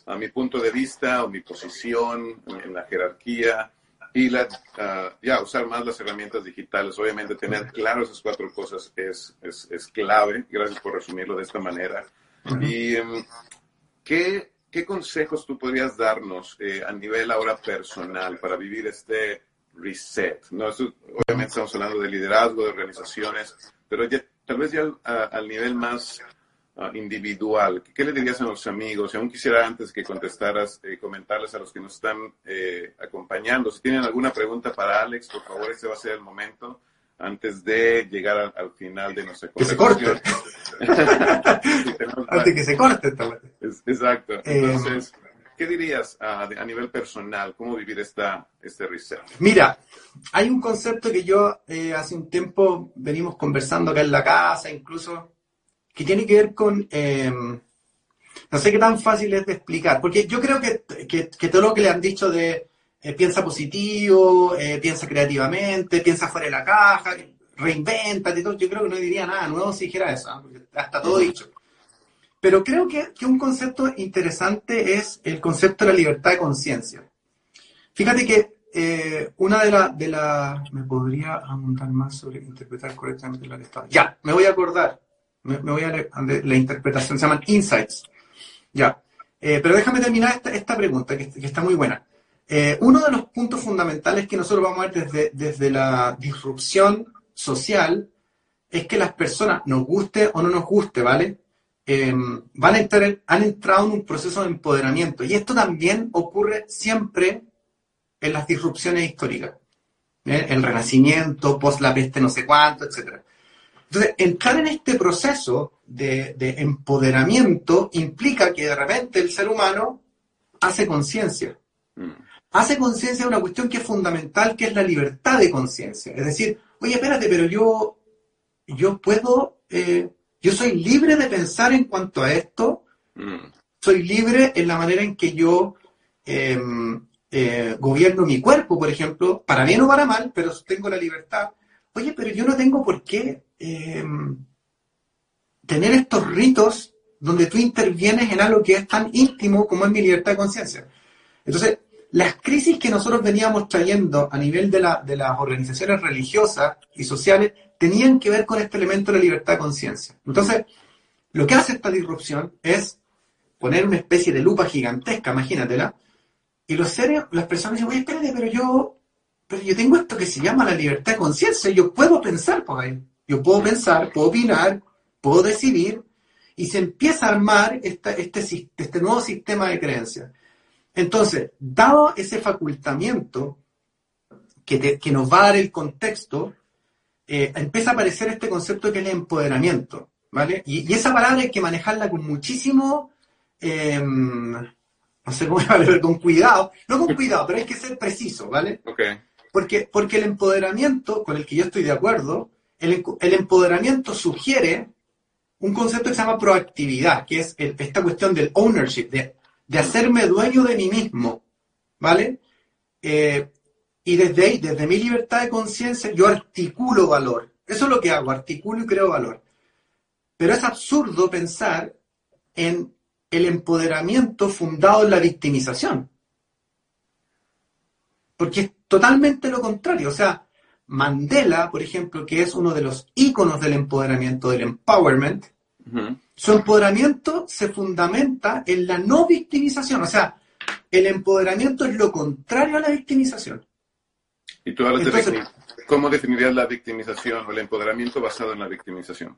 a mi punto de vista o mi posición en la jerarquía y la, ah, ya usar más las herramientas digitales. Obviamente tener claro esas cuatro cosas es, es, es clave. Gracias por resumirlo de esta manera. ¿Y em, ¿qué, qué, consejos tú podrías darnos eh, a nivel ahora personal para vivir este reset? ¿no? obviamente estamos hablando de liderazgo, de organizaciones, pero ya, tal vez ya al nivel más Ah, individual, ¿qué le dirías a los amigos? Y aún quisiera antes que contestaras, eh, comentarles a los que nos están eh, acompañando. Si tienen alguna pregunta para Alex, por favor, este va a ser el momento antes de llegar al, final de nuestra conversación. Que se corte. antes que se corte. exacto. Eh, Entonces, ¿qué dirías a, nivel personal? ¿Cómo vivir esta, este? Mira, hay un concepto que yo hace un tiempo venimos conversando acá en la casa, incluso que tiene que ver con, em, no sé qué tan fácil es de explicar, porque yo creo que, todo lo que le han dicho de eh, piensa positivo, eh, piensa creativamente, piensa fuera de la caja, reinventa, yo creo que no diría nada nuevo si dijera eso, ¿eh? porque está todo dicho. Pero creo que, un concepto interesante es el concepto de la libertad de conciencia. Fíjate que una de las... De la, me podría amontar más sobre interpretar correctamente la que Ya, me voy a acordar me, voy a leer la interpretación, se llaman insights. Ya. Eh, pero déjame terminar esta, pregunta, que, está muy buena. Eh, uno de los puntos fundamentales que nosotros vamos a ver desde, desde la disrupción social es que las personas, nos guste o no nos guste, ¿vale? Eh, van a entrar, han entrado en un proceso de empoderamiento. Y esto también ocurre siempre en las disrupciones históricas. El renacimiento, post la peste no sé cuánto, etcétera. Entonces, entrar en este proceso de, empoderamiento implica que de repente el ser humano hace conciencia. Mm. Hace conciencia de una cuestión que es fundamental, que es la libertad de conciencia. Es decir, oye, espérate, pero yo, yo puedo, eh, yo soy libre de pensar en cuanto a esto, mm. soy libre en la manera en que yo em, eh, gobierno mi cuerpo, por ejemplo, para bien o para mal, pero tengo la libertad. Oye, pero yo no tengo por qué Em, tener estos ritos donde tú intervienes en algo que es tan íntimo como es mi libertad de conciencia. Entonces, las crisis que nosotros veníamos trayendo a nivel de, de las organizaciones religiosas y sociales tenían que ver con este elemento de la libertad de conciencia. Entonces, lo que hace esta disrupción es poner una especie de lupa gigantesca, imagínatela, y los seres, las personas dicen, oye, espérate, pero yo, pero yo tengo esto que se llama la libertad de conciencia, yo puedo pensar ahí. Yo puedo pensar, puedo opinar, puedo decidir, y se empieza a armar este, este nuevo sistema de creencias. Entonces, dado ese facultamiento que, nos va a dar el contexto, eh, empieza a aparecer este concepto que es el empoderamiento, ¿vale? Y, esa palabra hay que manejarla con muchísimo, em, no sé cómo llamarlo, con cuidado, no con cuidado, pero hay que ser preciso, ¿vale? Porque, porque el empoderamiento, con el que yo estoy de acuerdo, el, empoderamiento sugiere un concepto que se llama proactividad, que es esta cuestión del ownership, de, hacerme dueño de mí mismo, ¿vale? Eh, y desde ahí, desde mi libertad de conciencia, yo articulo valor. Eso es lo que hago, articulo y creo valor. Pero es absurdo pensar en el empoderamiento fundado en la victimización. Porque es totalmente lo contrario. O sea, Mandela, por ejemplo, que es uno de los íconos del empoderamiento, del empowerment, su empoderamiento se fundamenta en la no victimización. O sea, el empoderamiento es lo contrario a la victimización. ¿Y tú cómo definirías la victimización o el empoderamiento basado en la victimización?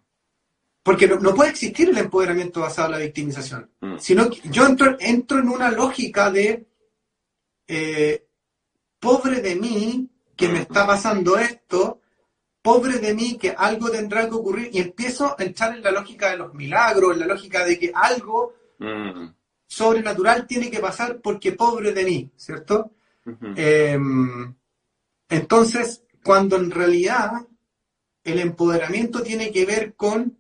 Porque no, puede existir el empoderamiento basado en la victimización. Mm. Sino que yo entro, entro, en una lógica de eh, pobre de mí, que me está pasando esto, pobre de mí, que algo tendrá que ocurrir, y empiezo a entrar en la lógica de los milagros, en la lógica de que algo, mm. sobrenatural tiene que pasar porque pobre de mí, ¿cierto? Em, entonces, cuando en realidad el empoderamiento tiene que ver con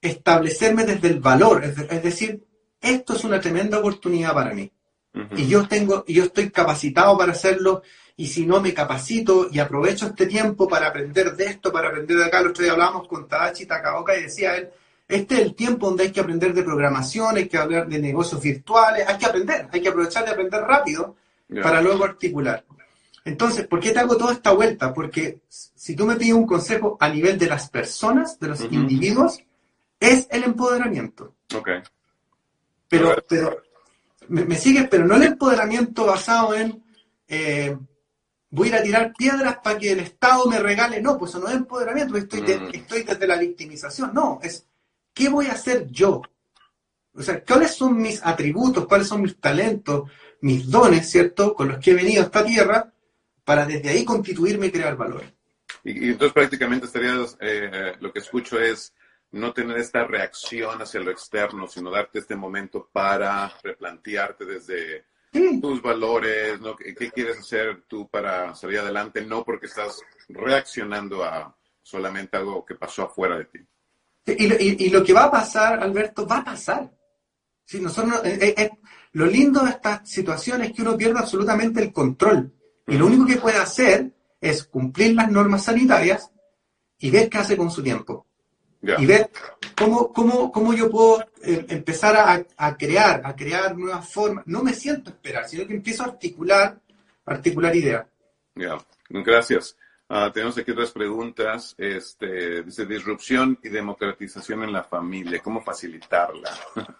establecerme desde el valor, es, decir, esto es una tremenda oportunidad para mí. Y yo tengo, yo estoy capacitado para hacerlo, y si no me capacito y aprovecho este tiempo para aprender de esto, para aprender de acá, el otro día hablábamos con Tadachi Takaoka y decía él, este es el tiempo donde hay que aprender de programación, hay que hablar de negocios virtuales, hay que aprender, hay que aprovechar de aprender rápido para luego articular. Entonces, ¿por qué te hago toda esta vuelta? Porque si tú me pides un consejo a nivel de las personas, de los individuos, es el empoderamiento. Ok. Pero, pero me, sigues, pero no el empoderamiento basado en eh, voy a ir a tirar piedras para que el Estado me regale. No, pues eso no es empoderamiento, estoy, mm. estoy desde la victimización. No, es ¿qué voy a hacer yo? O sea, ¿cuáles son mis atributos, cuáles son mis talentos, mis dones, ¿cierto? Con los que he venido a esta tierra para desde ahí constituirme y crear valor. Y, entonces prácticamente estarías, eh, lo que escucho es no tener esta reacción hacia lo externo, sino darte este momento para replantearte desde tus valores, ¿no? ¿Qué, quieres hacer tú para salir adelante? No porque estás reaccionando a solamente algo que pasó afuera de ti. Y, y, lo que va a pasar, Alberto, va a pasar. Si nosotros, eh, eh, eh, lo lindo de esta situación es que uno pierde absolutamente el control. Y lo único que puede hacer es cumplir las normas sanitarias y ver qué hace con su tiempo. Y ver cómo, cómo, cómo yo puedo empezar a, a, crear, a crear nuevas formas. No me siento esperar, sino que empiezo a articular, articular ideas. Ya, gracias. Ah, tenemos aquí otras preguntas. Este, dice, disrupción y democratización en la familia, ¿cómo facilitarla?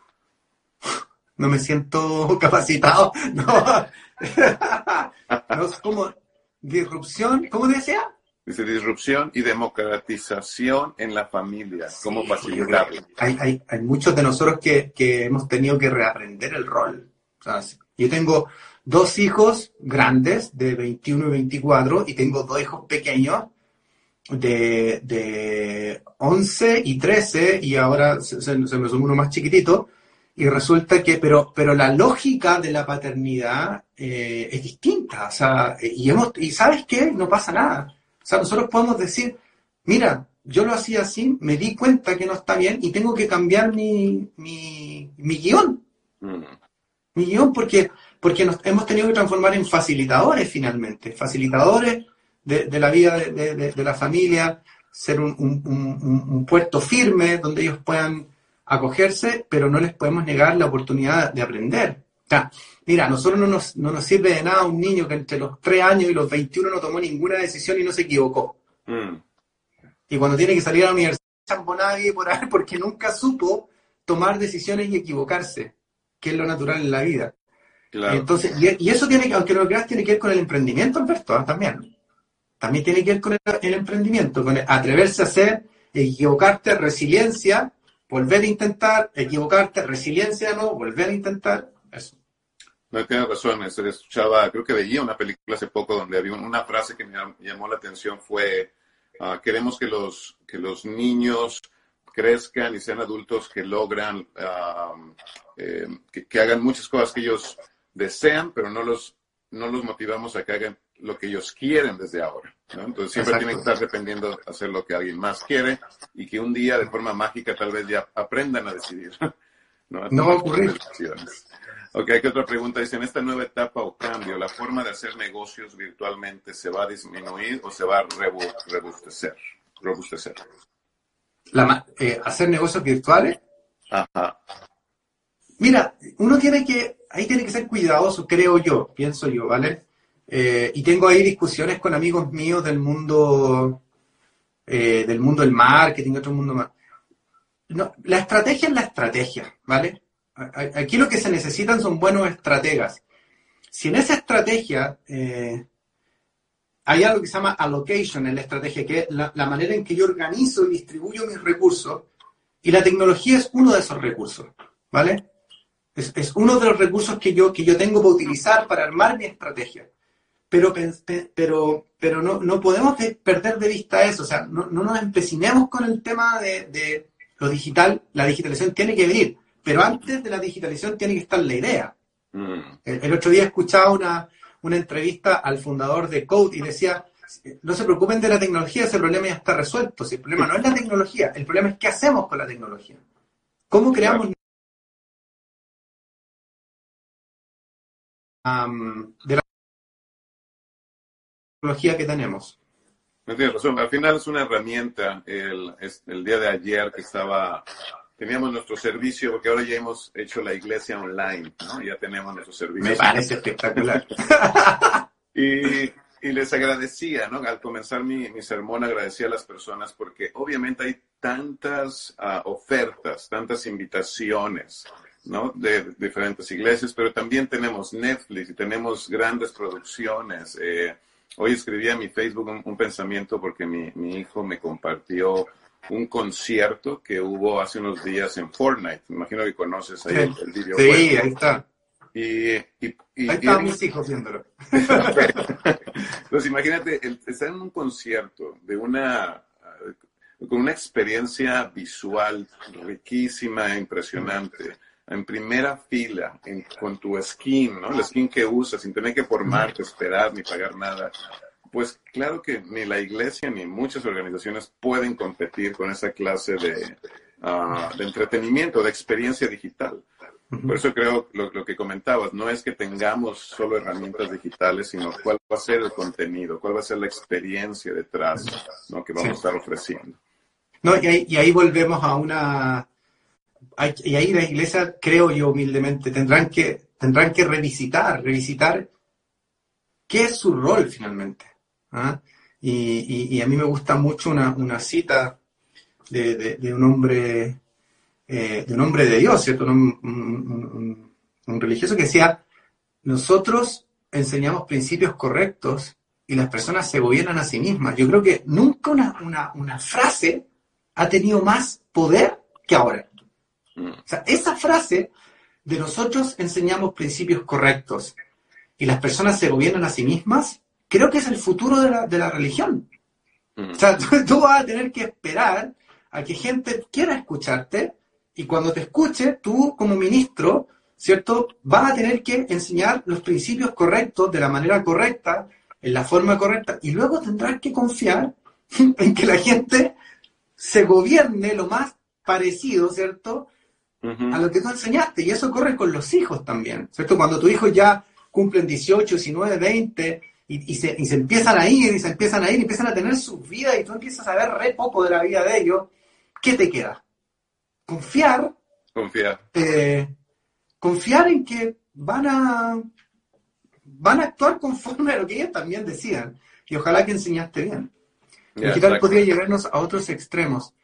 No me siento capacitado. No, no es como disrupción, ¿cómo decía? Dice disrupción y democratización en la familia, ¿cómo facilitarla? Hay, hay, hay, muchos de nosotros que, que, hemos tenido que reaprender el rol. O sea, yo tengo dos hijos grandes de 21 y 24 y tengo dos hijos pequeños de, de 11 y 13 y ahora se, se, me suma uno más chiquitito y resulta que, pero, pero la lógica de la paternidad eh, es distinta, o sea, y, hemos, y ¿sabes qué? No pasa nada. Sea, nosotros podemos decir, mira, yo lo hacía así, me di cuenta que no está bien y tengo que cambiar mi, mi, mi guion. Mm. Mi guion porque porque nos hemos tenido que transformar en facilitadores finalmente, facilitadores de, la vida de, la familia, ser un, puerto firme donde ellos puedan acogerse, pero no les podemos negar la oportunidad de aprender. Sea, mira, a nosotros no nos, no nos sirve de nada un niño que entre los 3 años y los 21 no tomó ninguna decisión y no se equivocó. Mm. Y cuando tiene que salir a la universidad, nadie por ahí porque nunca supo tomar decisiones y equivocarse, que es lo natural en la vida. Entonces, y, eso tiene que, aunque lo creas, tiene que ver con el emprendimiento, Alberto, ¿ah? también. También tiene que ver con el, emprendimiento, con atreverse a hacer, equivocarte, resiliencia, volver a intentar, equivocarte, resiliencia, no, volver a intentar, eso. No, tienes razón, escuchaba, creo que veía una película hace poco donde había una frase que me llamó la atención, fue, ah, queremos que los, que los niños crezcan y sean adultos que logran, eh, que, que, hagan muchas cosas que ellos desean, pero no los, no los motivamos a que hagan lo que ellos quieren desde ahora. Entonces siempre tienen que estar dependiendo de hacer lo que alguien más quiere y que un día de forma mágica tal vez ya aprendan a decidir. No, va a ocurrir. Ok, ¿qué otra pregunta? Dice, en esta nueva etapa o cambio, ¿la forma de hacer negocios virtualmente se va a disminuir o se va a robustecer? robustecer? La, eh, ¿Hacer negocios virtuales? Ajá. Mira, uno tiene que, ahí tiene que ser cuidadoso, creo yo, pienso yo, ¿vale? Eh, y tengo ahí discusiones con amigos míos del mundo, eh, del mundo del marketing, otro mundo más. No, la estrategia es la estrategia, ¿vale? Aquí lo que se necesitan son buenos estrategas. Si en esa estrategia eh, hay algo que se llama allocation en la estrategia, que es la, manera en que yo organizo y distribuyo mis recursos, y la tecnología es uno de esos recursos, ¿vale? Es, uno de los recursos que yo, que yo tengo para utilizar para armar mi estrategia. Pero, pero, pero no, no podemos perder de vista eso. O sea, no, no nos empecinemos con el tema de, de, lo digital. La digitalización tiene que venir, pero antes de la digitalización tiene que estar la idea. Mm. El, otro día escuchaba una, una entrevista al fundador de Code y decía, no se preocupen de la tecnología, ese problema ya está resuelto. Si el problema no es la tecnología, el problema es qué hacemos con la tecnología. ¿Cómo creamos de la tecnología que tenemos? Al final es una herramienta. El, el día de ayer que estaba teníamos nuestro servicio, porque ahora ya hemos hecho la iglesia online, ¿no? Ya tenemos nuestro servicio. Me parece espectacular. y, y, les agradecía, ¿no? Al comenzar mi, mi, sermón, agradecía a las personas porque obviamente hay tantas uh, ofertas, tantas invitaciones, ¿no? De, diferentes iglesias, pero también tenemos Netflix y tenemos grandes producciones. Eh, hoy escribí a mi Facebook un, un pensamiento porque mi, mi hijo me compartió un concierto que hubo hace unos días en Fortnite. Me imagino que conoces ahí el, el video. Sí, ahí está. Y, y, y, ahí están mis hijos viéndolo. Entonces, imagínate, el, estar en un concierto de una con una experiencia visual riquísima e impresionante, en primera fila, con tu skin, ¿no? El skin que usas, sin tener que formarte, esperar, ni pagar nada pues claro que ni la iglesia ni muchas organizaciones pueden competir con esa clase de, ah, entretenimiento, de experiencia digital. Por eso creo lo, que comentabas, no es que tengamos solo herramientas digitales, sino cuál va a ser el contenido, cuál va a ser la experiencia detrás ¿no? que vamos a estar ofreciendo. No, y ahí, y ahí volvemos a una... Y ahí la iglesia, creo yo humildemente, tendrán que, tendrán que revisitar, revisitar qué es su rol finalmente. ¿Ah? Y, a mí me gusta mucho una, cita de, un hombre eh, de un hombre de Dios, ¿cierto? Un, religioso que decía, nosotros enseñamos principios correctos y las personas se gobiernan a sí mismas. Yo creo que nunca una, frase ha tenido más poder que ahora. Mm. O sea, esa frase de nosotros enseñamos principios correctos y las personas se gobiernan a sí mismas, creo que es el futuro de la, de la religión. Mm. O sea, tú, vas a tener que esperar a que gente quiera escucharte y cuando te escuche, tú como ministro, ¿cierto? Vas a tener que enseñar los principios correctos de la manera correcta, en la forma correcta, y luego tendrás que confiar en que la gente se gobierne lo más parecido, ¿cierto? A lo que tú enseñaste. Y eso ocurre con los hijos también, ¿cierto? Cuando tus hijos ya cumplen 18, 19, 20, y, se, empiezan a ir, y se empiezan a ir, y empiezan a tener su vida, y tú empiezas a ver re poco de la vida de ellos, ¿qué te queda? Confiar. Confiar. Eh, confiar en que van a, van a actuar conforme a lo que ellos también decían. Y ojalá que enseñaste bien. digital podría llevarnos a otros extremos.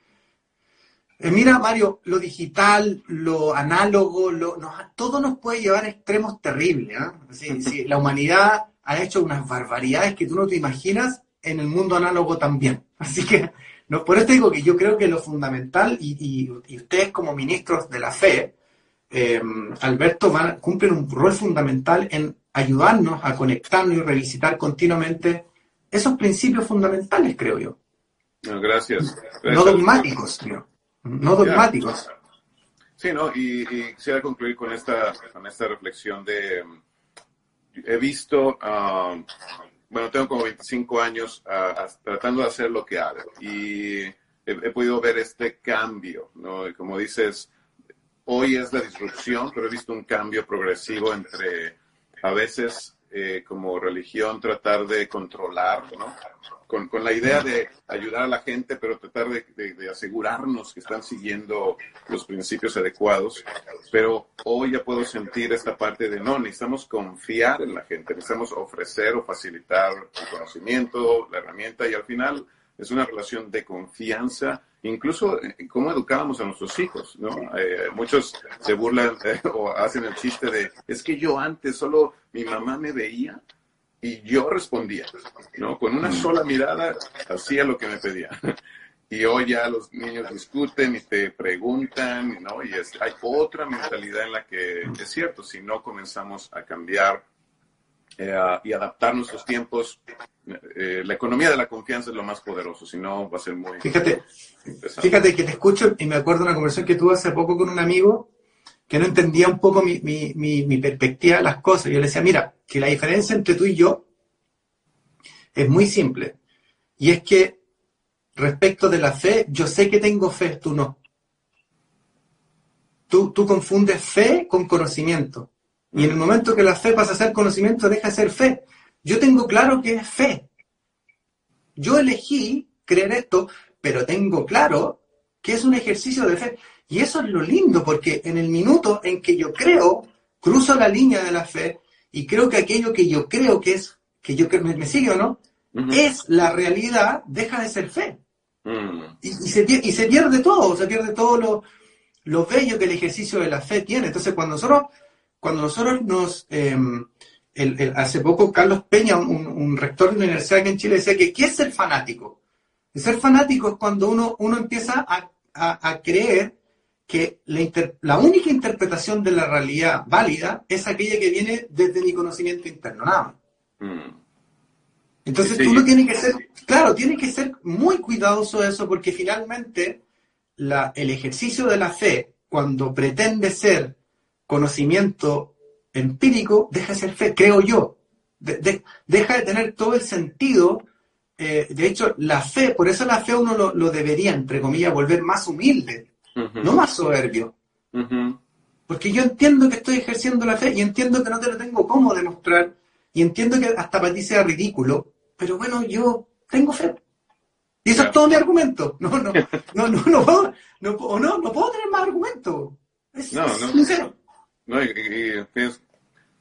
Eh, mira, Mario, lo digital, lo análogo, lo, todo nos puede llevar a extremos terribles. ¿eh? la humanidad ha hecho unas barbaridades que tú no te imaginas en el mundo análogo también. Así que, no, por eso digo que yo creo que lo fundamental, y, ustedes como ministros de la fe, eh, Alberto, van, cumplen un rol fundamental en ayudarnos a conectarnos y revisitar continuamente esos principios fundamentales, creo yo. gracias. No dogmáticos, tío. No dogmáticos. Sí, ¿no? Y, y, quisiera concluir con esta, con esta reflexión de he visto, um, bueno, tengo como 25 años uh, tratando de hacer lo que hago y he, podido ver este cambio, ¿no? Y como dices, hoy es la disrupción, pero he visto un cambio progresivo entre a veces eh, como religión tratar de controlar, ¿no? Con, con, la idea de ayudar a la gente, pero tratar de, asegurarnos que están siguiendo los principios adecuados. Pero hoy ya puedo sentir esta parte de no, necesitamos confiar en la gente, necesitamos ofrecer o facilitar el conocimiento, la herramienta y al final es una relación de confianza, incluso eh, cómo educábamos a nuestros hijos, ¿no? Eh, muchos se burlan o hacen el chiste de, es que yo antes solo mi mamá me veía y yo respondía, ¿no? Con una sola mirada hacía lo que me pedía. Y hoy ya los niños discuten y te preguntan, ¿no? Y es, hay otra mentalidad en la que es cierto, si no comenzamos a cambiar y adaptar nuestros tiempos, eh, la economía de la confianza es lo más poderoso, si no va a ser muy... Fíjate, fíjate que te escucho y me acuerdo de una conversación que tuve hace poco con un amigo que no entendía un poco mi, mi, mi, perspectiva de las cosas. Yo le decía, mira, que la diferencia entre tú y yo es muy simple. Y es que respecto de la fe, yo sé que tengo fe, tú no. Tú, tú confundes fe con conocimiento. Y en el momento que la fe pasa a ser conocimiento, deja de ser fe. Yo tengo claro que es fe. Yo elegí creer esto, pero tengo claro que es un ejercicio de fe. Y eso es lo lindo, porque en el minuto en que yo creo, cruzo la línea de la fe y creo que aquello que yo creo que es, que yo me, me sigue o no, es la realidad, deja de ser fe. Mm. y, se, y, se, pierde todo, se pierde todo lo, lo, bello que el ejercicio de la fe tiene. Entonces, cuando nosotros, cuando nosotros nos... Em, hace poco Carlos Peña, un, rector de una universidad aquí en Chile, decía que ¿qué es ser fanático? El ser fanático es cuando uno, uno empieza a, a creer que la, única interpretación de la realidad válida es aquella que viene desde mi conocimiento interno, nada más. Mm. Entonces tú no tienes que ser, claro, tienes que ser muy cuidadoso de eso porque finalmente la, el ejercicio de la fe, cuando pretende ser conocimiento empírico, deja de ser fe, creo yo. deja de tener todo el sentido. Eh, de hecho, la fe, por eso la fe uno lo, lo debería, entre comillas, volver más humilde no más soberbio. Porque yo entiendo que estoy ejerciendo la fe y entiendo que no te lo tengo cómo demostrar y entiendo que hasta para ti sea ridículo, pero bueno, yo tengo fe. Y eso es todo mi argumento. No, no, no, no, no puedo, no, no, no puedo tener más argumentos. no, no. No, y,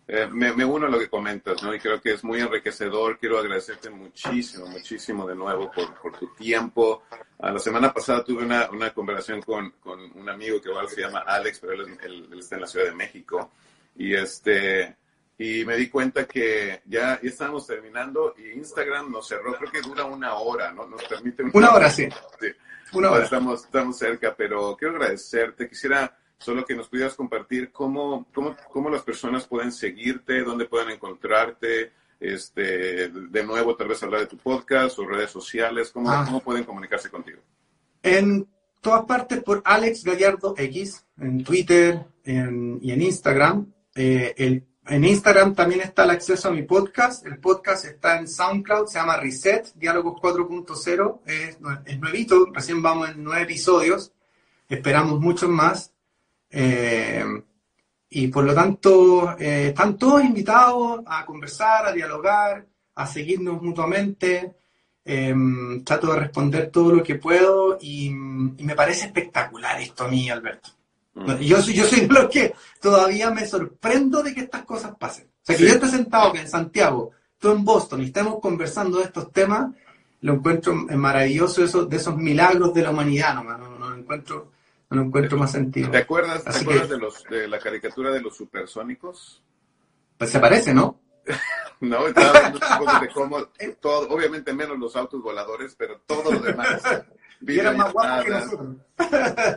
eh, me, me, uno a lo que comentas, ¿no? Y creo que es muy enriquecedor. Quiero agradecerte muchísimo, muchísimo de nuevo por, por tu tiempo. a la semana pasada tuve una, una conversación con, con, un amigo que igual se llama Alex, pero él, él, está en la Ciudad de México. Y este, y me di cuenta que ya, ya estábamos terminando y Instagram nos cerró, creo que dura una hora, ¿no? Nos permite una, hora, sí. Una hora. Estamos, estamos cerca, pero quiero agradecerte. Quisiera solo que nos pudieras compartir cómo, cómo, cómo las personas pueden seguirte, dónde pueden encontrarte, este, de nuevo tal vez hablar de tu podcast o redes sociales, cómo, ah. cómo pueden comunicarse contigo. En todas partes por Alex Gallardo X, en Twitter y en Instagram. Eh, el, en Instagram también está el acceso a mi podcast. El podcast está en SoundCloud, se llama Reset, Diálogos 4.0. Es, es nuevito, recién vamos en nueve episodios. Esperamos muchos más. Eh, y por lo tanto, eh, están todos invitados a conversar, a dialogar, a seguirnos mutuamente. Eh, trato de responder todo lo que puedo y, me parece espectacular esto a mí, Alberto. Mm. Yo, soy, yo soy de los que todavía me sorprendo de que estas cosas pasen. O sea, que yo esté sentado que en Santiago, tú en Boston y estemos conversando de estos temas, lo encuentro maravilloso eso, de esos milagros de la humanidad, no, no, no lo encuentro no encuentro más sentido. ¿Te acuerdas, ¿te acuerdas de, los, de la caricatura de los supersónicos? Pues se parece, ¿no? no, estaba hablando un poco de cómo, todo, obviamente menos los autos voladores, pero todo lo demás. y eran más guapos que nosotros.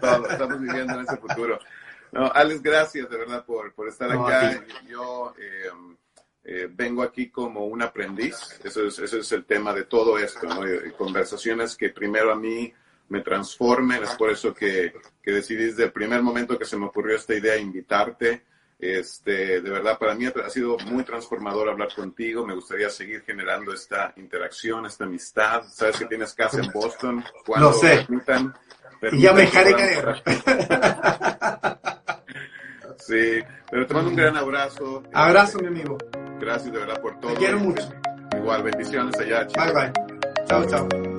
todo, estamos viviendo en ese futuro. No, Alex, gracias de verdad por, por estar acá. Yo eh, eh, vengo aquí como un aprendiz. Eso es, eso es el tema de todo esto, ¿no? conversaciones que primero a mí me transformen. Es por eso que, que decidí desde el primer momento que se me ocurrió esta idea invitarte. Este, de verdad, para mí ha sido muy transformador hablar contigo. Me gustaría seguir generando esta interacción, esta amistad. Sabes que tienes casa en Boston. Cuando sé. y ya me dejaré caer. sí, pero te mando un gran abrazo. Abrazo, mi amigo. Gracias de verdad por todo. Te quiero mucho. Igual, bendiciones allá. Chicos. Bye, bye. Chao, chao.